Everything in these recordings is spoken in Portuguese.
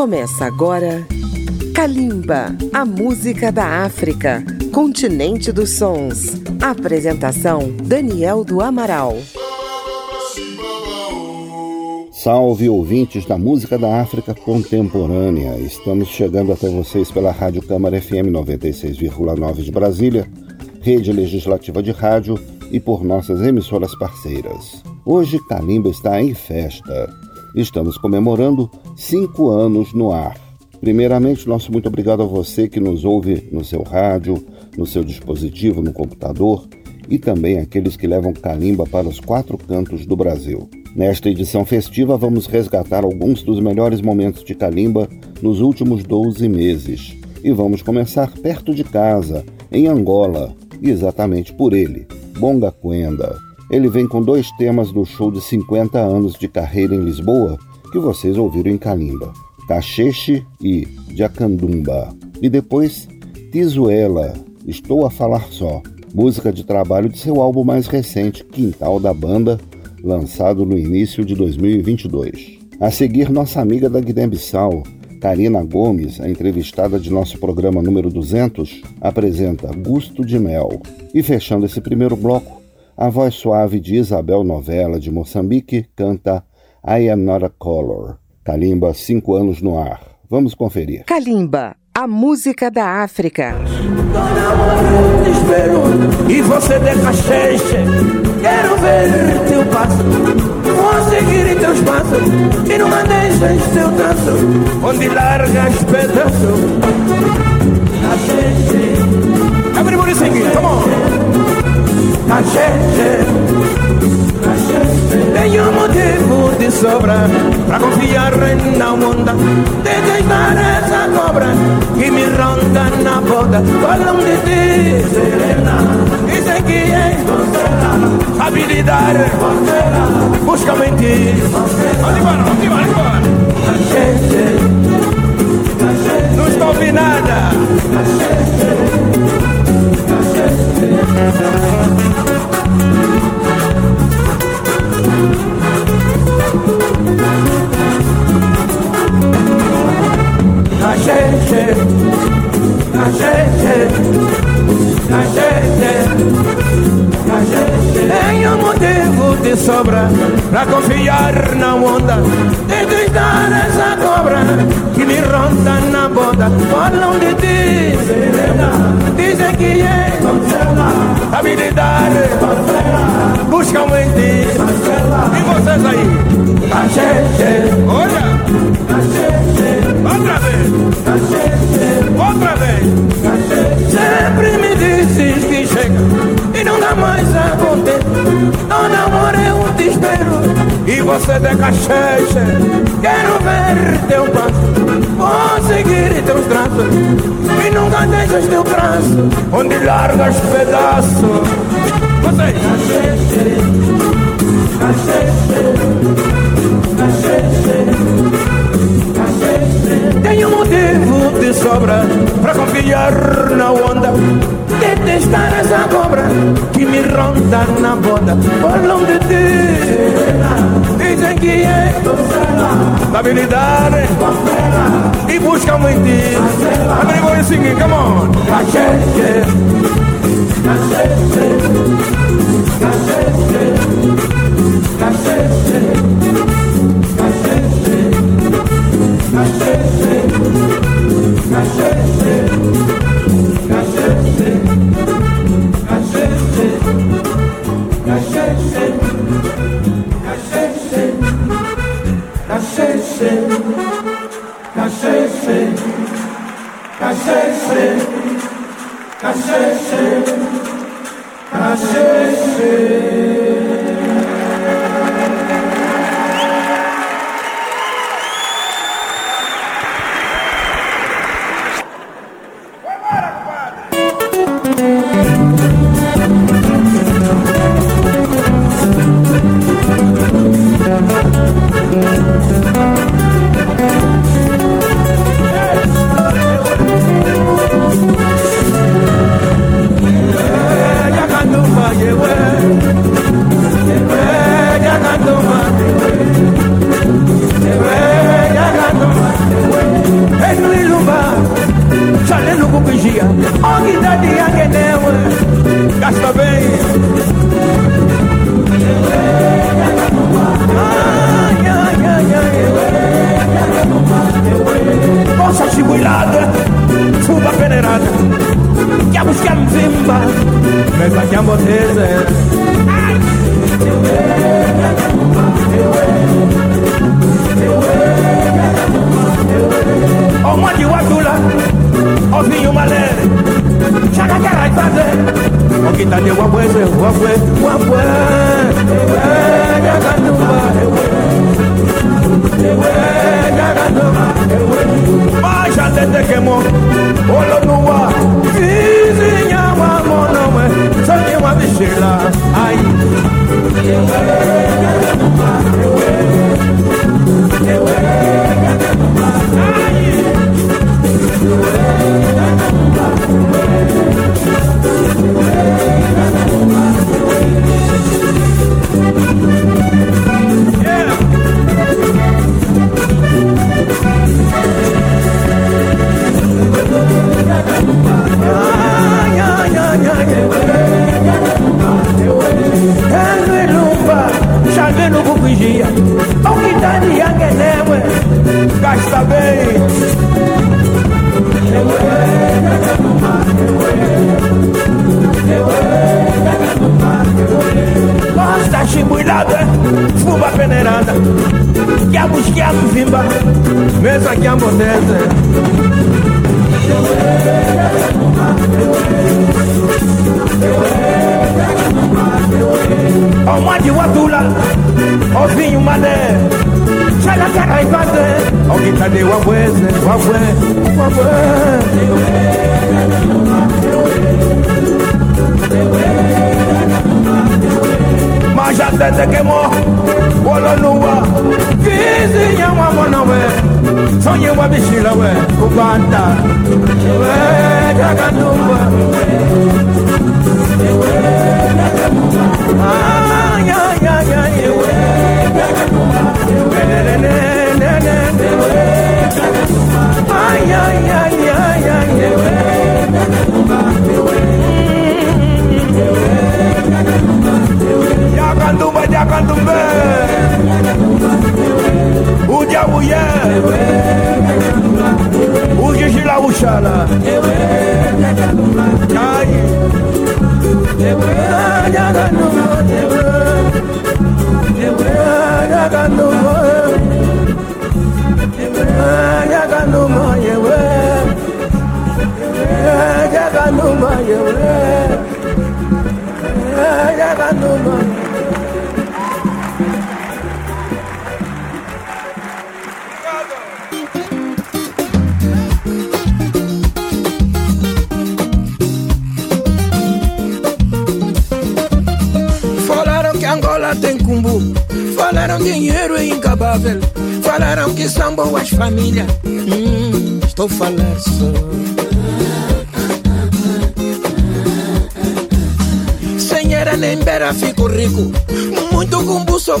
Começa agora Kalimba, a música da África, continente dos sons. Apresentação Daniel do Amaral. Salve ouvintes da música da África contemporânea. Estamos chegando até vocês pela Rádio Câmara FM 96,9 de Brasília, rede legislativa de rádio e por nossas emissoras parceiras. Hoje Kalimba está em festa. Estamos comemorando cinco anos no ar. Primeiramente, nosso muito obrigado a você que nos ouve no seu rádio, no seu dispositivo, no computador e também aqueles que levam Kalimba para os quatro cantos do Brasil. Nesta edição festiva, vamos resgatar alguns dos melhores momentos de Kalimba nos últimos 12 meses. E vamos começar perto de casa, em Angola, exatamente por ele, Bonga Quenda. Ele vem com dois temas do show de 50 anos de carreira em Lisboa que vocês ouviram em Kalimba: Cacheche e Jacandumba. E depois Tizuela, Estou a Falar Só, música de trabalho de seu álbum mais recente, Quintal da Banda, lançado no início de 2022. A seguir, nossa amiga da Guiné-Bissau, Karina Gomes, a entrevistada de nosso programa número 200, apresenta Gusto de Mel. E fechando esse primeiro bloco, a voz suave de Isabel Novela de Moçambique canta I Am Not a Color. Kalimba, cinco anos no ar. Vamos conferir. Kalimba, a música da África. e você. Quero ver teu passo, vou seguir teus passos e não teu traço, onde largas pedaços. Cachete, tenho motivo de sobra Pra confiar na onda De deixar essa cobra Que me ronda na boda Falam de ti, serena Dizem que és doncela Habilidade Busca mentir Onde vai, onde vai, onde vai Cachete Não estou ouvindo nada a gente, a gente, a gente, a gente. Um motivo de sobra pra confiar na onda de gritar essa cobra que me ronda na boda. Falam de ti, dizem que é habilidade, buscam em ti. E vocês aí? Olha, outra vez, outra vez. Sempre me dizes que chega e não dá mais a conter. Todo amor é um e você de cacheche. Quero ver teu passo, vou seguir teus traços e nunca deixas teu braço onde largas pedaços. Você, cacheche, cacheche, cacheche. Tenho motivo de sobra pra confiar na onda te estarás a cobrar. Que me rondan na boda por não te dizem que es é habilidade e busca muito Everybody é singing, come on. Cacheche. Cacheche. Cacheche. Cacheche. Cacheche. Cacheche. Cacheche. Cachê, cachê, cachê, cachê. desesperada que a buscar um zimba nessa camboteira. Omwaki watula ozinyo malere chakakara ipaze okitate wabweze wabwe wabwe ewe nyakatumba ewe ewé you. ewé ewé ewé ewé ewé ewé ewé ewé. Que tá de anguenewe, gasta bem. Costa chimbuilada, fuba peneirada, quiabos, quiabos, vimba, mesa que amortece. Ọmọdé wà dúlà, ọ̀fìn madẹ, ṣẹlẹ̀ omwaji wa tula ovinyumane chalakaraipate ogitade wabweze wabwe wabwe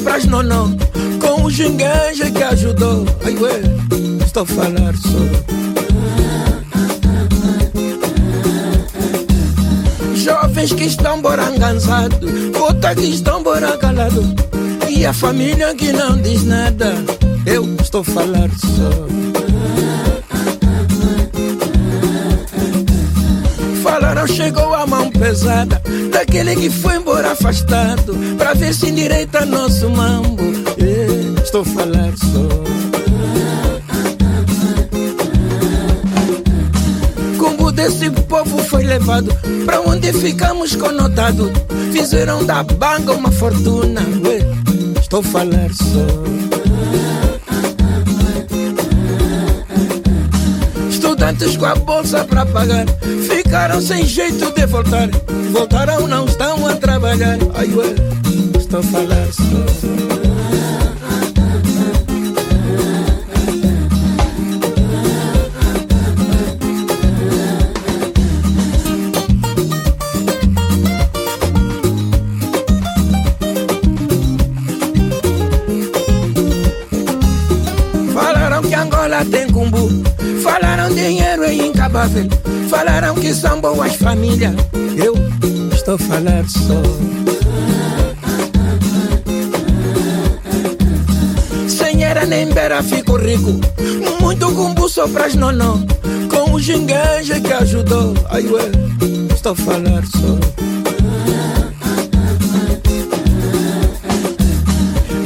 cumbu só pras nonó Com o gingueja que ajudou. Ai ué, estou falando só. Jovens que estão borangançados, puta que estão boracalados E a família que não diz nada, eu estou falando só Falaram chegou a mão pesada Daquele que foi embora afastado Pra ver se endireita nosso mambo. É, Estou falando só. Como desse povo foi levado Pra onde ficamos conotados Fizeram da banca uma fortuna. Ué, Estou falando só Com a bolsa pra pagar. Ficaram sem jeito de voltar. Voltaram, não estão a trabalhar. Ai ué, estou falando Falaram que são boas famílias. Eu estou falando só. Sem era nem beira fico rico. Muito cumbu só pras nonó Com o gingueja que ajudou. Ai ué, estou falando só.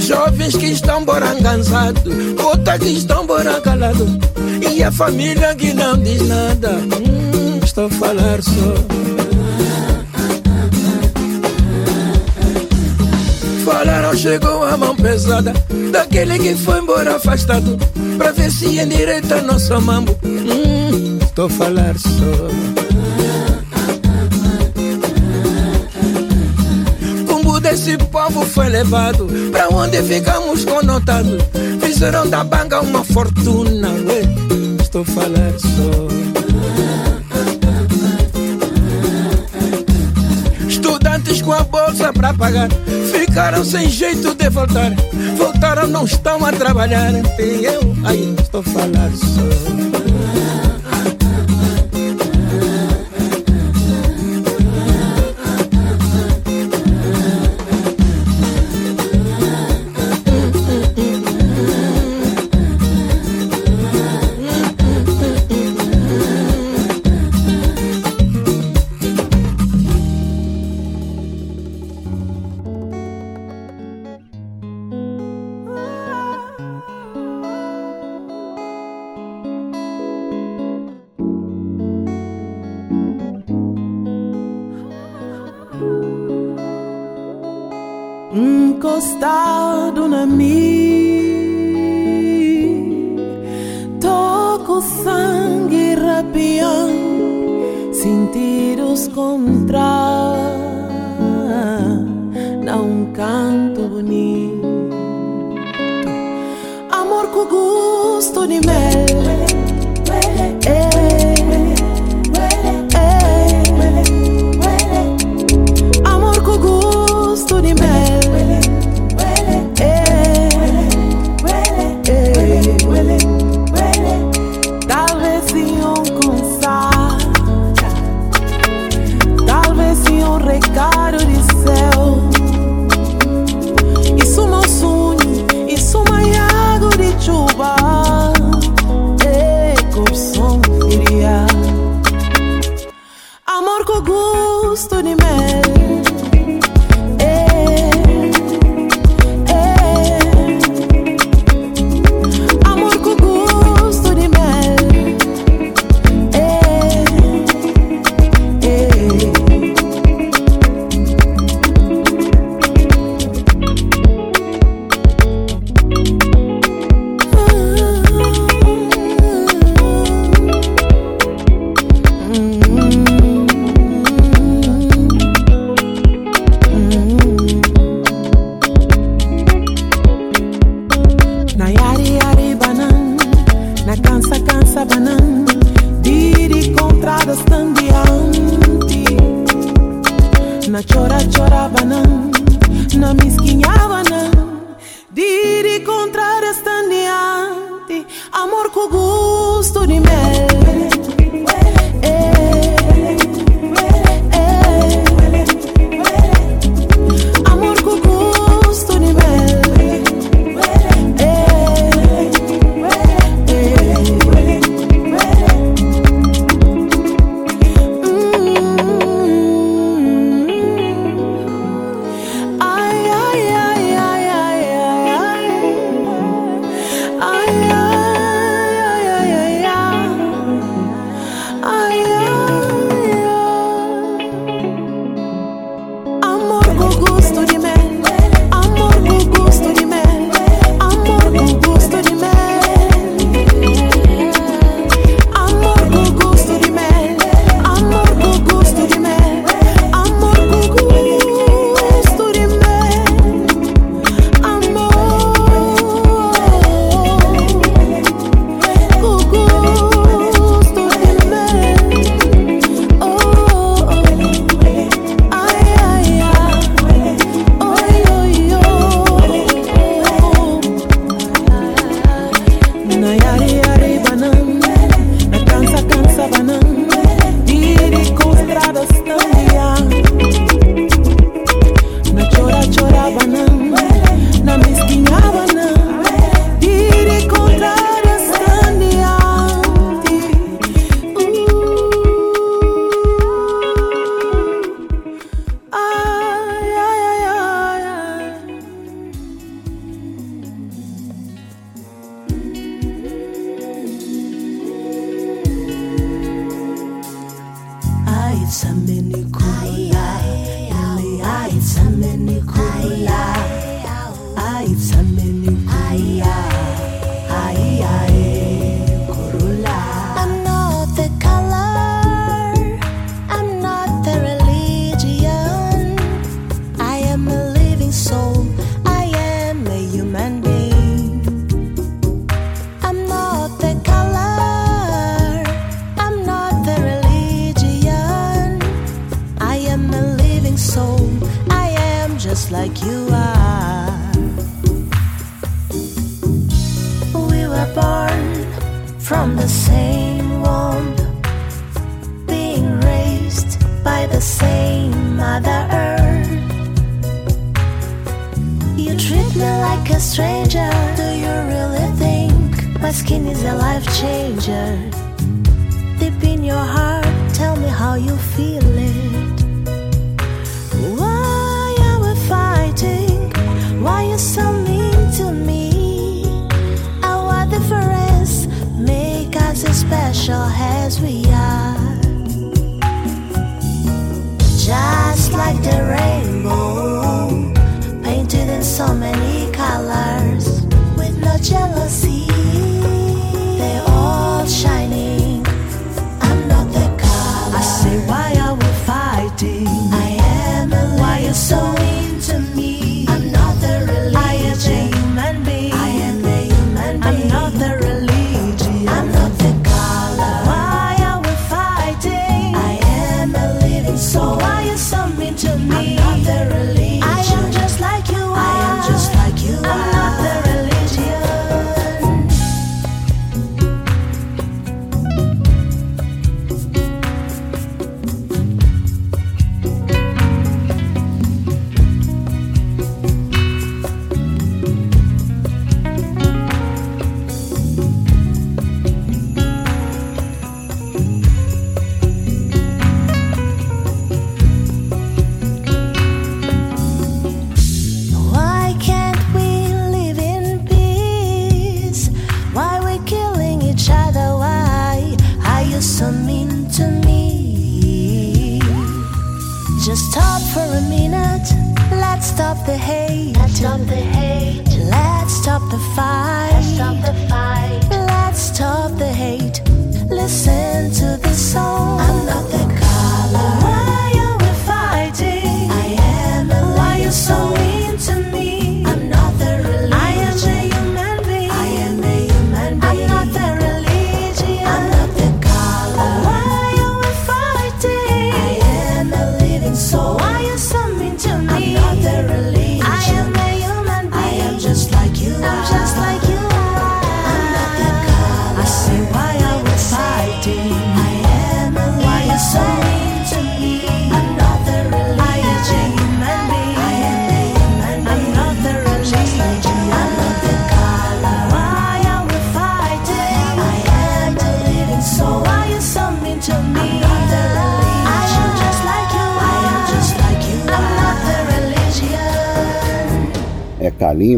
Jovens que estão borangançados, puta que estão boracalados E a família que não diz nada, hum, estou a falar só. Falaram chegou a mão pesada. Daquele que foi embora afastado. Pra ver se endireita nosso mambo. Hum, Tô a falar só. Desse povo foi levado. Pra onde ficamos conotados Fizeram da banga uma fortuna ué, Estou falar só. Estudantes com a bolsa pra pagar Ficaram sem jeito de voltar. Voltaram, não estão a trabalhar. E eu, aí estou falar só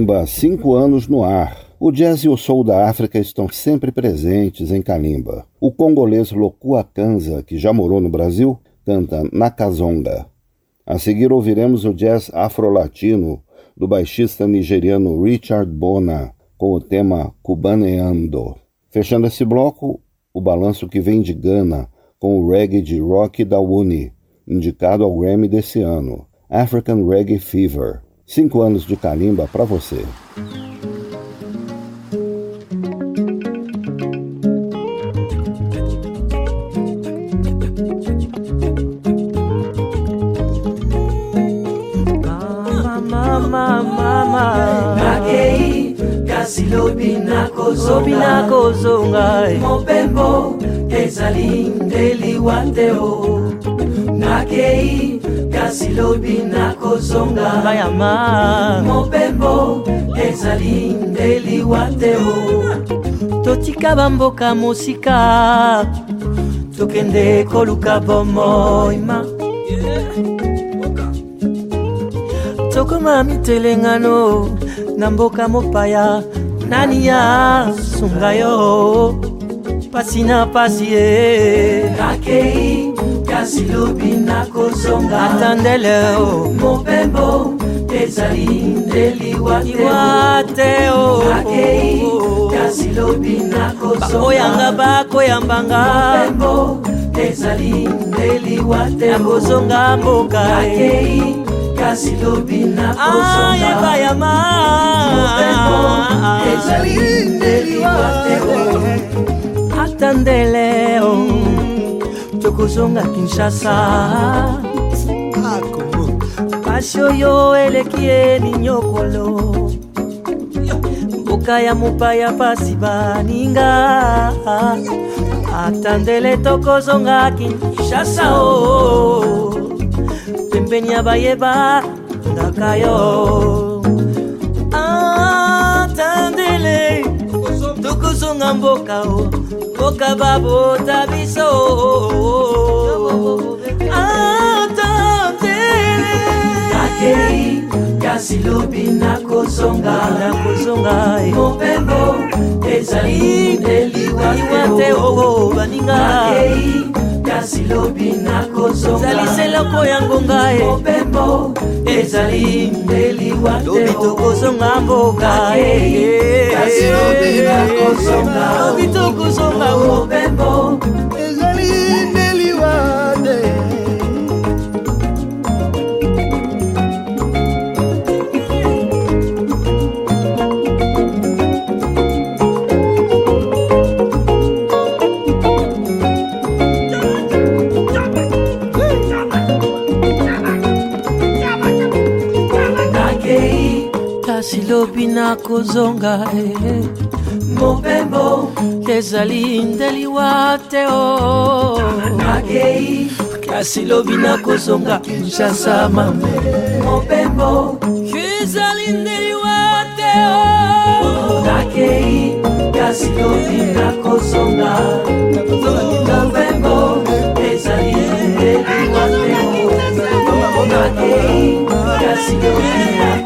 Kalimba cinco anos no ar. O jazz e o soul da África estão sempre presentes em Kalimba. O congolês Lokuakanza, que já morou no Brasil, canta Nakazonga. A seguir ouviremos o jazz afro-latino do baixista nigeriano Richard Bona com o tema Cubaneando. Fechando esse bloco, o balanço que vem de Gana com o reggae de rock da Uni, indicado ao Grammy desse ano, African Reggae Fever. Cinco anos de calimba para você. silobi nakozobi nakozonga mobembo ezali ndeli wa te o nakei kasi lobi na kozonga. Bayama mobembo ezali ndeliwa te o totika bamboka mosika. Tokende koluka bomoima tokoma mitelengano na mboka mopaya. Nani ya sunga yo? Pasi na pasi ye. Nakei kasi lobi nakozonga ata ndeleo mopembo ezali ndeliwa te akei kasi lobi nakozongaoyanga bakoyambanga. Mopembo ezali ndeliwa te nakozonga mboka eh. akei kasi lobi nakozongayeba ah, yama. Ezali ndeliwa te ata ndeleo tokozonga kinshasa. Ah, pasi oyo eleki elinyokolo mboka ya mopaya pasi baninga. Ata ndele tokozonga kinshasa o pembeni ya bayeba ndaka yo. Ata ndele tokozonga mboka o mboka babota biso atandele nakei kasi lobi nakozonga nakozonga mopembo ezali ndeliwa te oo baninga. Nakei kasi lobi nakozongaezali seloko ya ngonga e. Mobembo ezali mbeli walobi tokozonga mbokaobi e. tokozonga e. mobembo kasi lobi nakozonga eh. mopembo ezali ndeliwa te o nakei kasi lobi nakozonga kinshasa mame mopembo ezali ndeliwa te o nakei kasi lobi nakozonga mopembo ezali ndeliwa te nakei kasi lobi nakozonga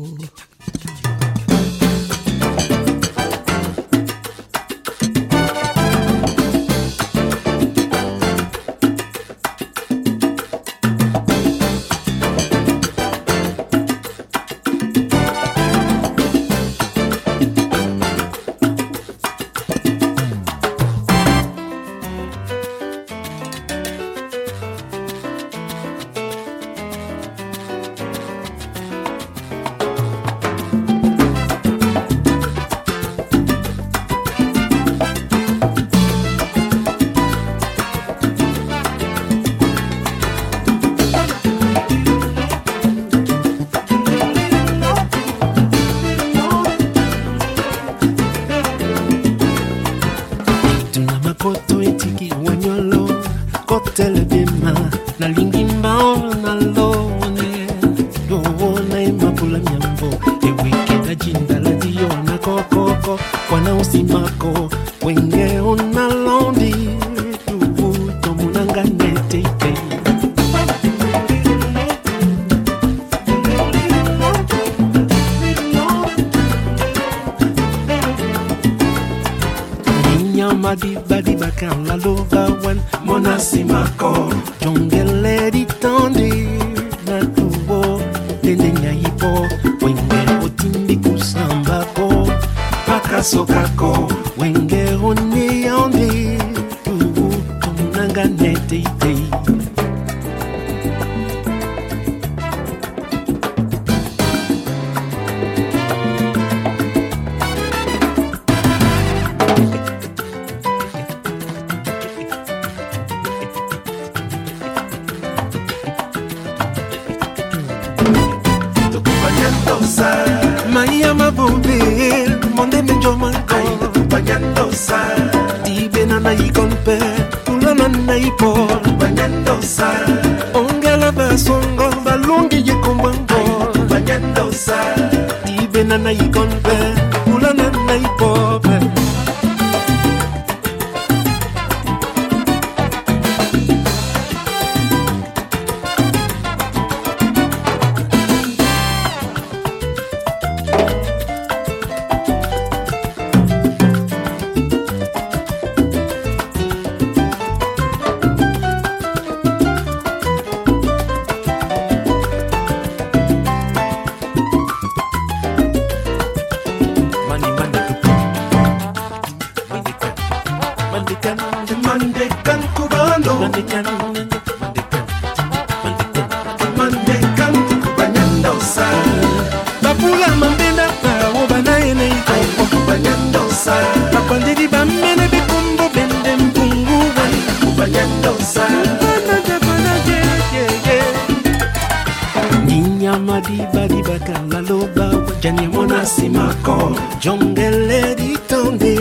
ya madibadibaka laloba. Jani ya mwana simako jongele ditande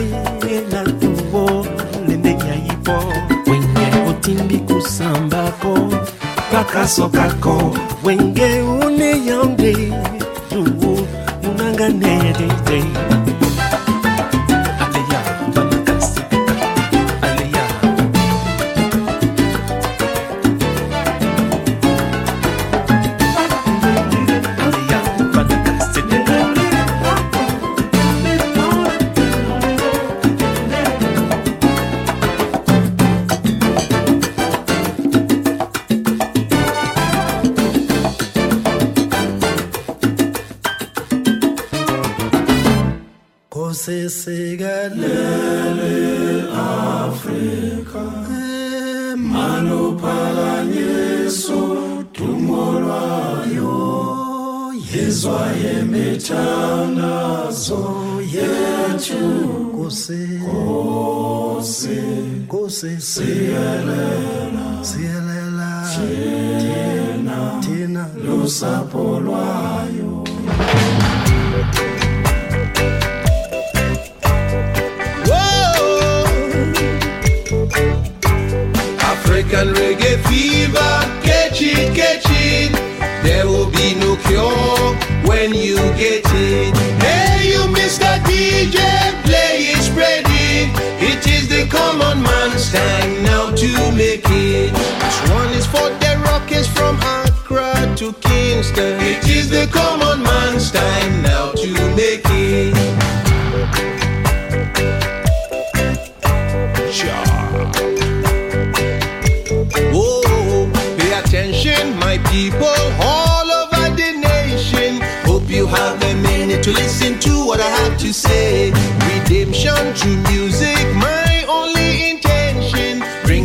la tuwo lende ya yipo wenge otimbi kusambako pakasokako wenge une yande tuwo munanga neyededei say Sielela. Sielela. Tina Tina Lusapho to. This one is for the rockets from Accra to Kingston. It is the common man's time now to make it. Whoa, pay attention, my people, all over the nation. Hope you have a minute to listen to what I have to say. Redemption through music, intention.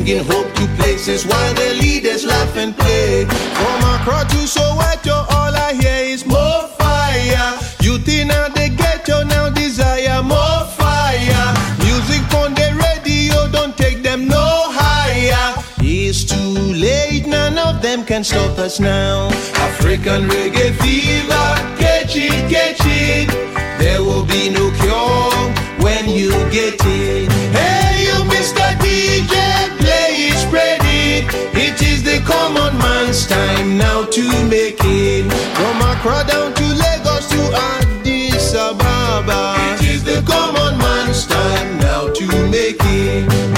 Bringing hope to places while the leaders laugh and play. From Accra to Soweto, all I hear is more fire. Youth in the ghetto now desire more fire. Music on the radio, don't take them no higher. It's too late, none of them can stop us now. African reggae fever, catch it, catch it. There will be no cure when you get it. Hey, you Mr. DJ, spread it. It is the common man's time now to make it. From Accra down to Lagos to Addis Ababa. It is the common man's time now to make it.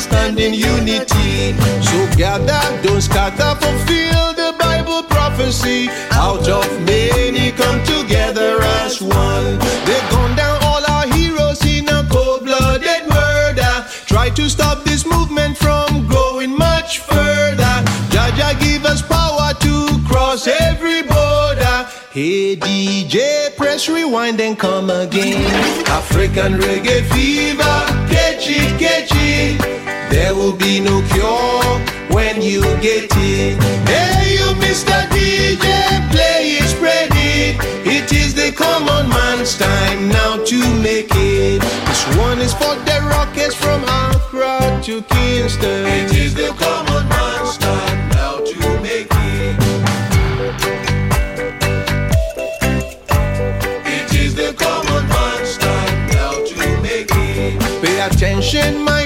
Stand in unity. So gather, don't scatter, fulfill the Bible prophecy. Out of many come together as one. They've gone down all our heroes in a cold-blooded murder. Try to stop this movement from growing much further. Jaja give us power to cross every border. Hey DJ, press rewind and come again. African reggae fever, catch it, catch it. There will be no cure when you get it. Hey, you Mr. DJ, play it, spread it. It is the common man's time now to make it. This one is for the rockets from Accra to Kingston. It is the common man's time now to make it. It is the common man's time now to make it. Pay attention, my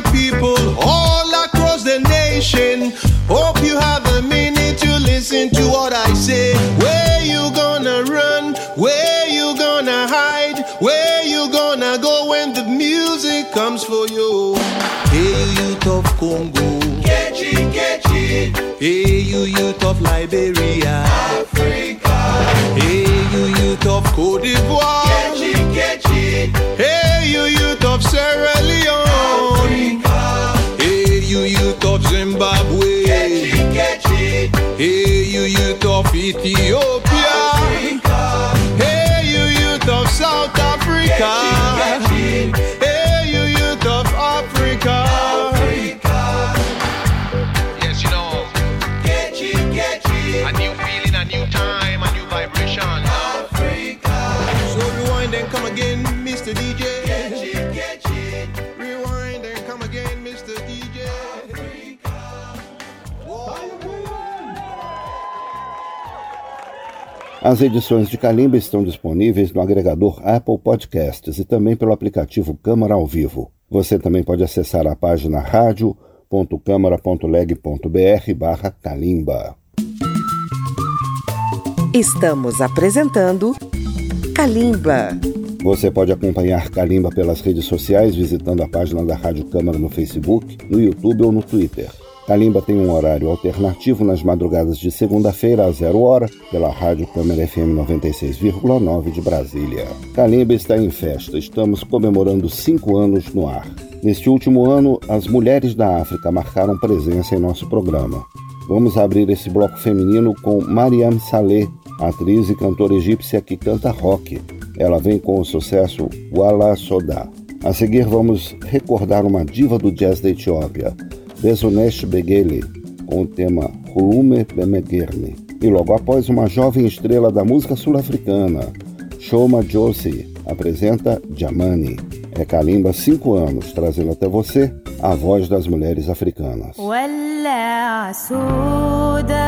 Hey, you youth of Liberia. Africa. Hey, you youth of Cote d'Ivoire. Catch it. Hey, you youth of Sierra Leone. Africa. Hey, you youth of Zimbabwe. Hey, you youth of Ethiopia. Africa. Hey, you youth of South Africa. Hey, As edições de Calimba estão disponíveis no agregador Apple Podcasts e também pelo aplicativo Câmara ao Vivo. Você também pode acessar a página radio.câmara.leg.br barra Calimba. Estamos apresentando Calimba. Você pode acompanhar Calimba pelas redes sociais visitando a página da Rádio Câmara no Facebook, no YouTube ou no Twitter. Calimba tem um horário alternativo nas madrugadas de segunda-feira a zero hora pela Rádio Câmara FM 96,9 de Brasília. Calimba está em festa, estamos comemorando cinco anos no ar. Neste último ano, as mulheres da África marcaram presença em nosso programa. Vamos abrir esse bloco feminino com Mariam Saleh, atriz e cantora egípcia que canta rock. Ela vem com o sucesso Wala Soda. A seguir vamos recordar uma diva do jazz da Etiópia, Besonesh Begele, com o tema Hulume Bemegerne. E logo após, uma jovem estrela da música sul-africana, Shoma Josie, apresenta Jamani. É Kalimba 5 anos, trazendo até você a voz das mulheres africanas. ولع سودا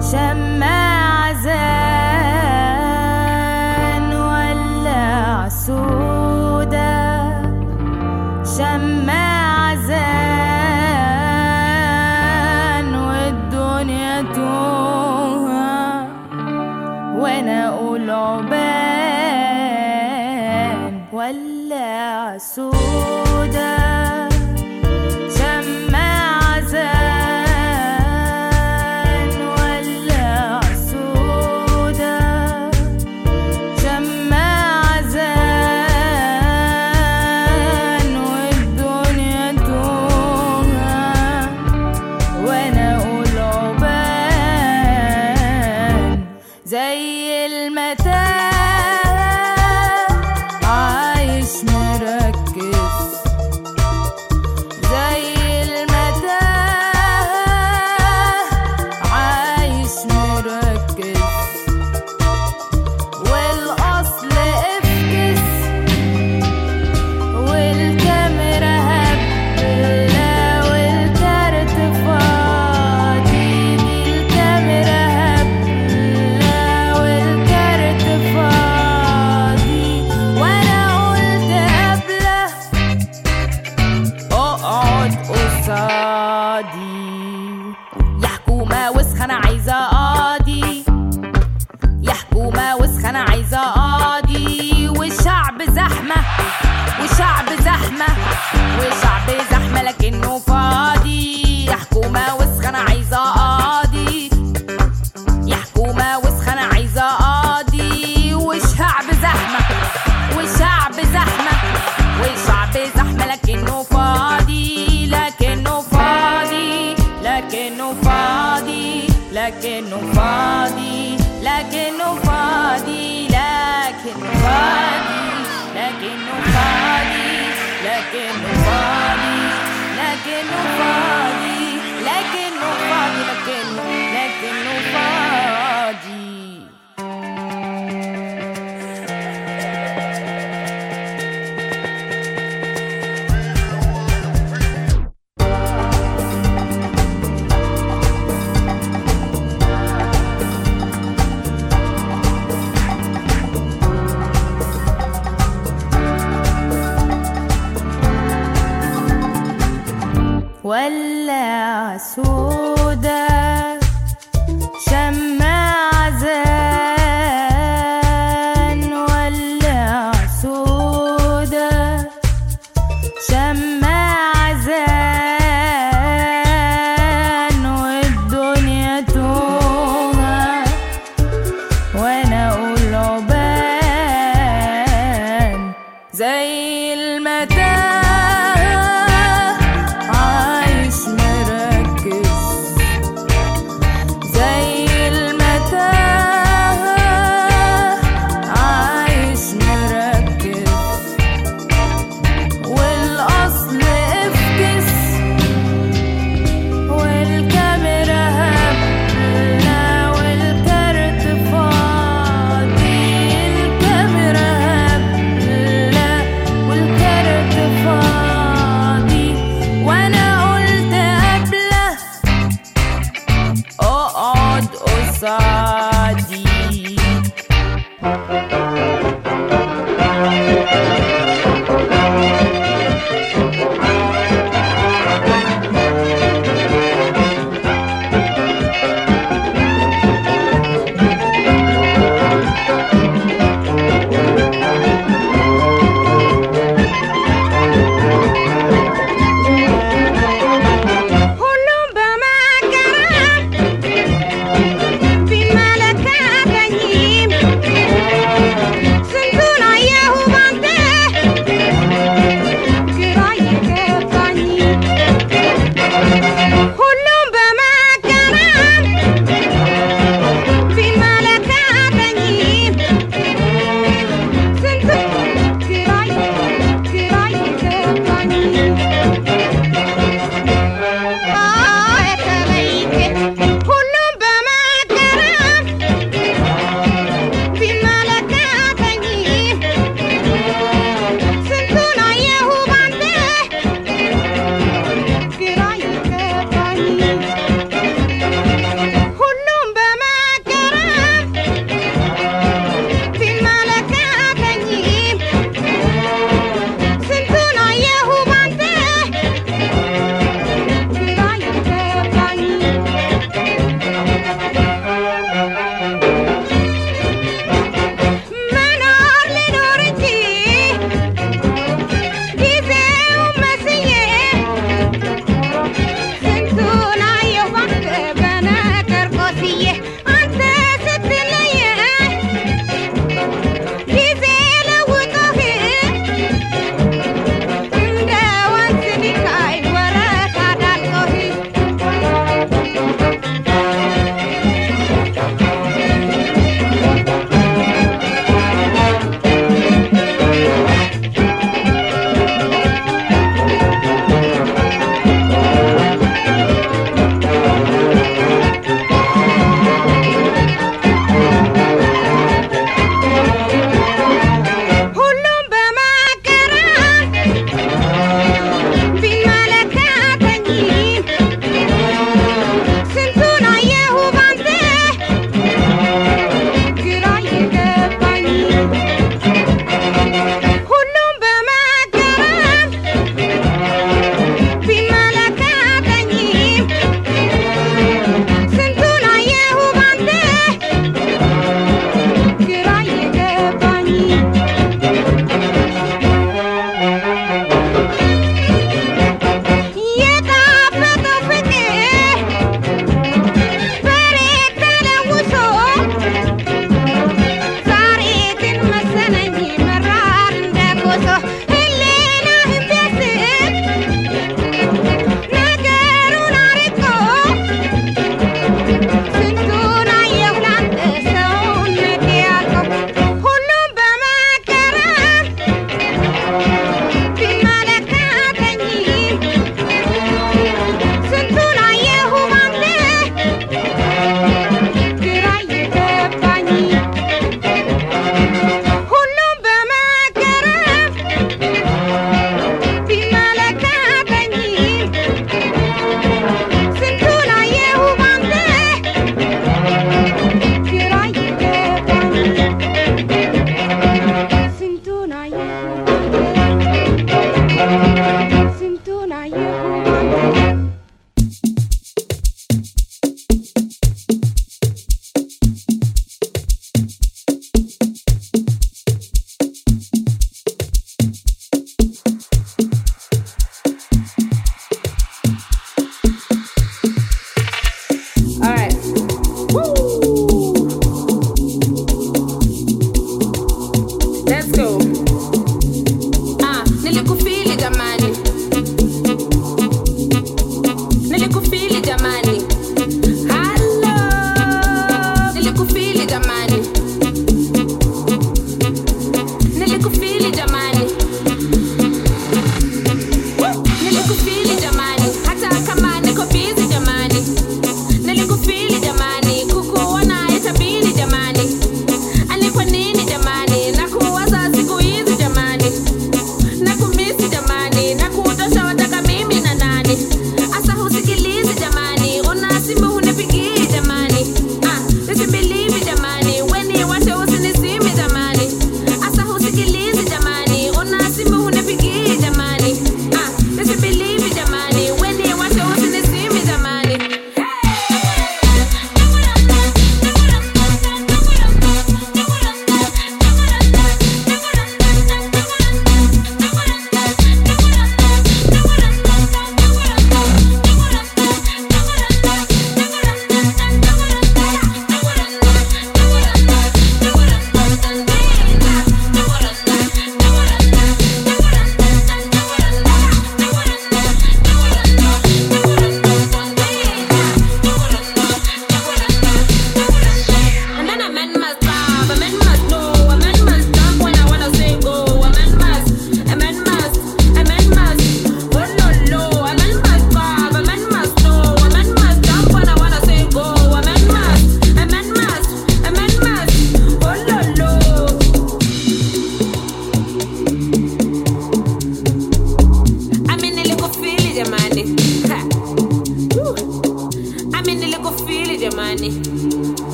شمع زان ولع سودا شمع sua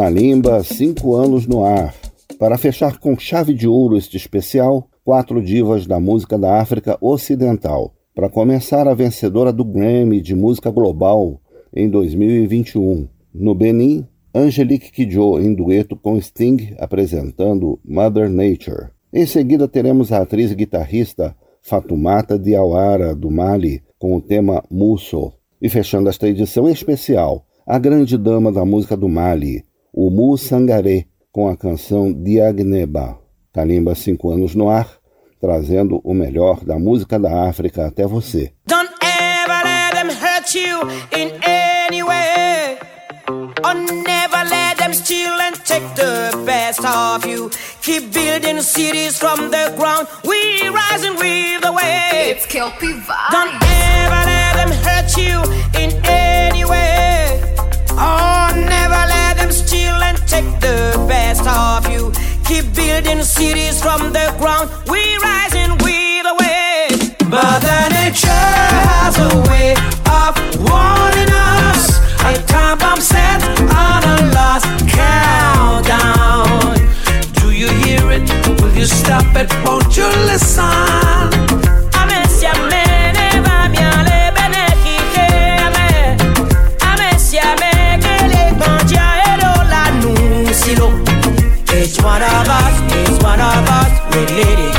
Kalimba, cinco anos no ar. Para fechar com chave de ouro este especial, quatro divas da música da África Ocidental. Para começar, a vencedora do Grammy de Música Global em 2021. No Benin, Angelique Kidjo em dueto com Sting apresentando Mother Nature. Em seguida, teremos a atriz e guitarrista Fatumata Diawara, do Mali, com o tema Musso. E fechando esta edição especial, a grande dama da música do Mali, o Mu Sangaré, com a canção Diagneba. Kalimba, cinco anos no ar, trazendo o melhor da música da África até você. Don't ever let them hurt you in any way. Or never let them steal and take the best of you. Keep building cities from the ground. We rising with the wave. It's Kelpie. Don't ever let them hurt you in any way. Oh, never let them steal and take the best of you. Keep building cities from the ground. We rising with the wave. Mother Nature has a way of warning us. A time bomb set on a lost countdown. Do you hear it? Will you stop it? Won't you listen? lovers related.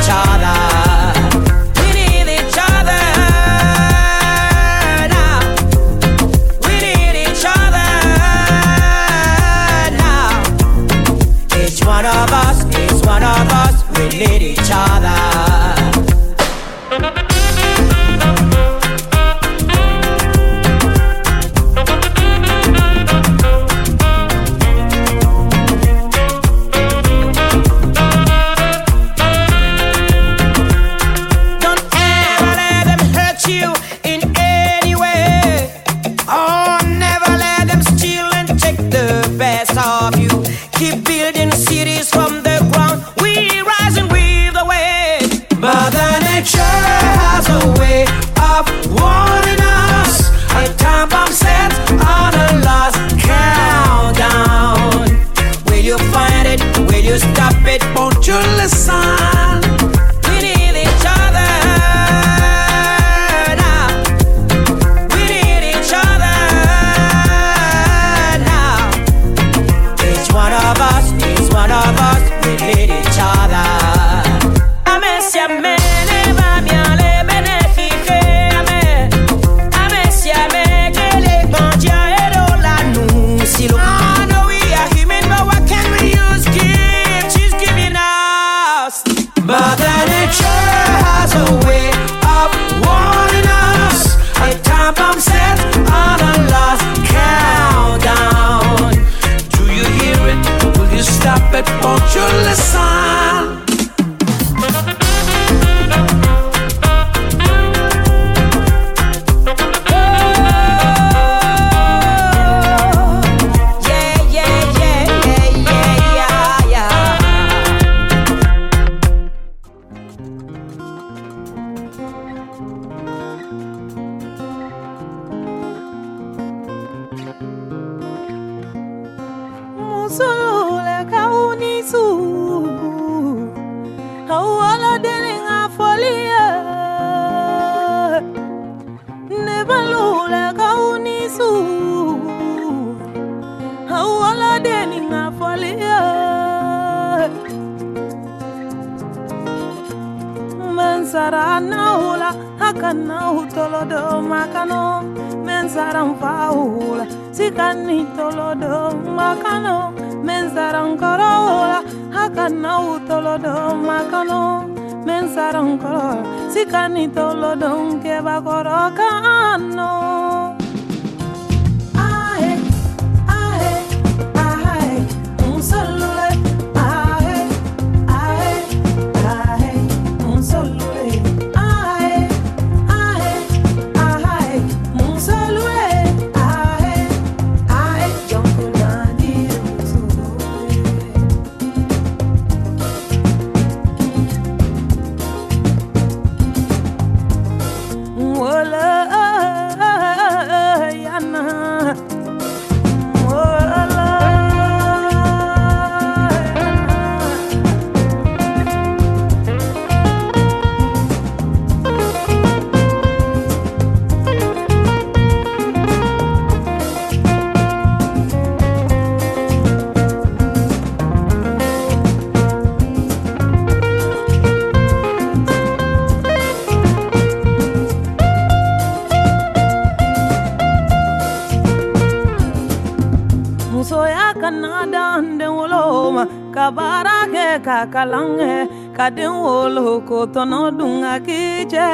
kalan kɛ ka den wolo ko tɔnɔ dun k'i cɛ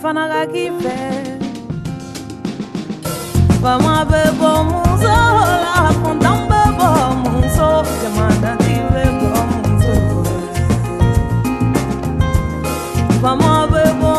fana ka k'i fɛ fama bɛ bɔ muso la kuntan bɛ bɔ muso jamadati bɛ bɔ muso fama bɛ bɔ.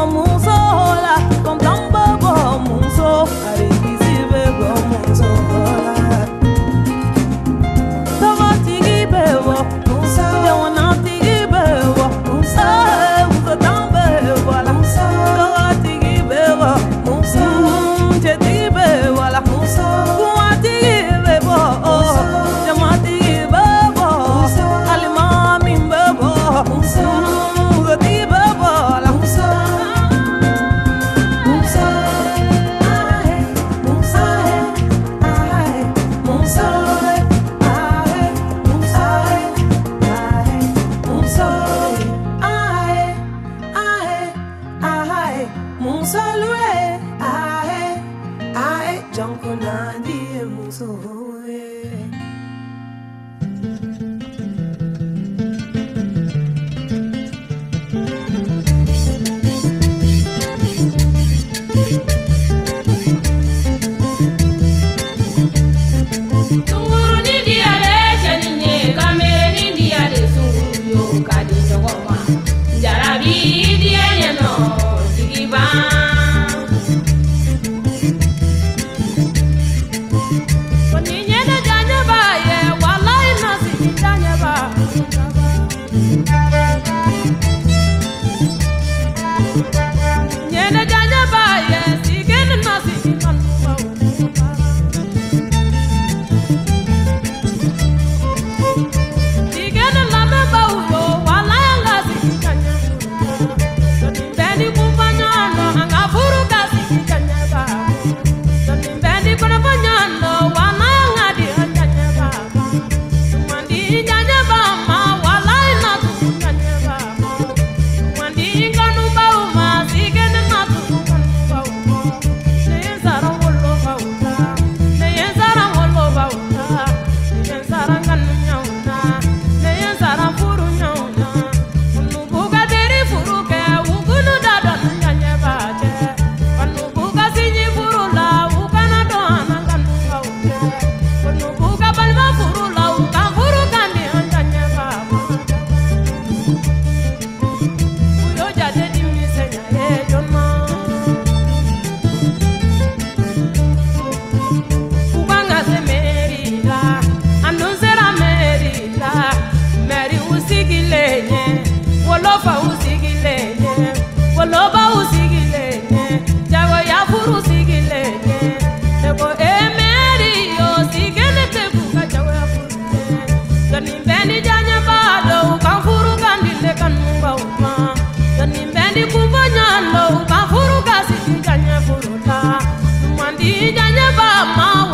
bá máa.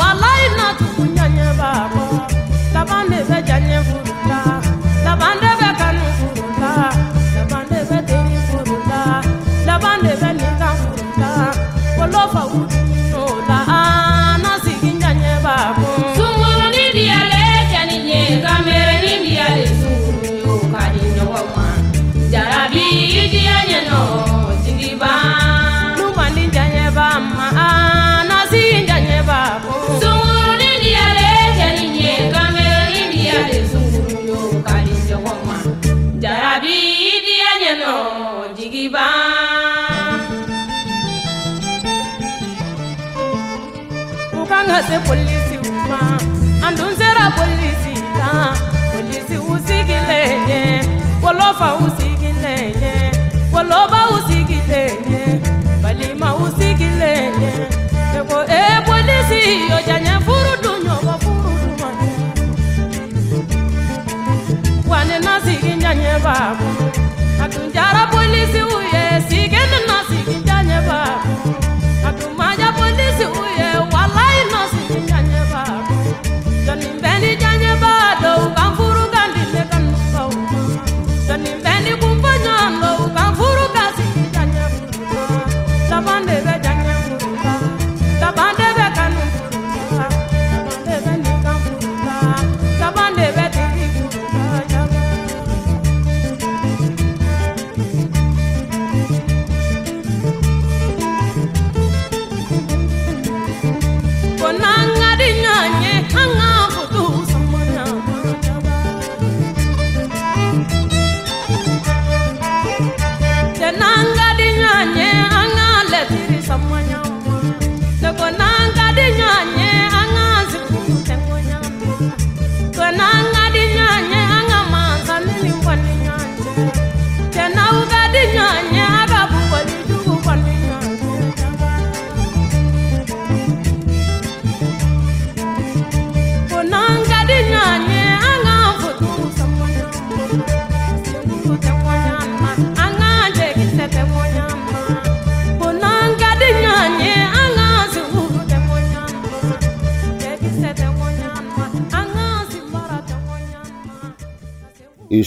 bɛ polisiw ma an dun sera polisi kan polisiw sigilen ye wolofaw sigilen ye wolobaw sigilen ye balimaw sigilen ye ne e polisi o diya furu dun ɲɔgɔn furu dun ma wa ne na sigi diya ɲɛ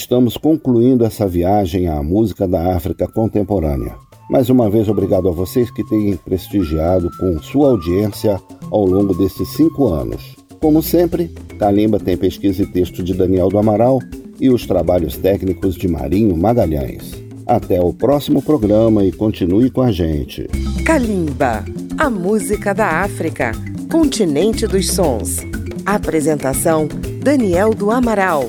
estamos concluindo essa viagem à música da África contemporânea. Mais uma vez, obrigado a vocês que têm prestigiado com sua audiência ao longo desses cinco anos. Como sempre, Kalimba tem pesquisa e texto de Daniel do Amaral e os trabalhos técnicos de Marinho Magalhães. Até o próximo programa e continue com a gente. Kalimba, a música da África, continente dos sons. Apresentação: Daniel do Amaral.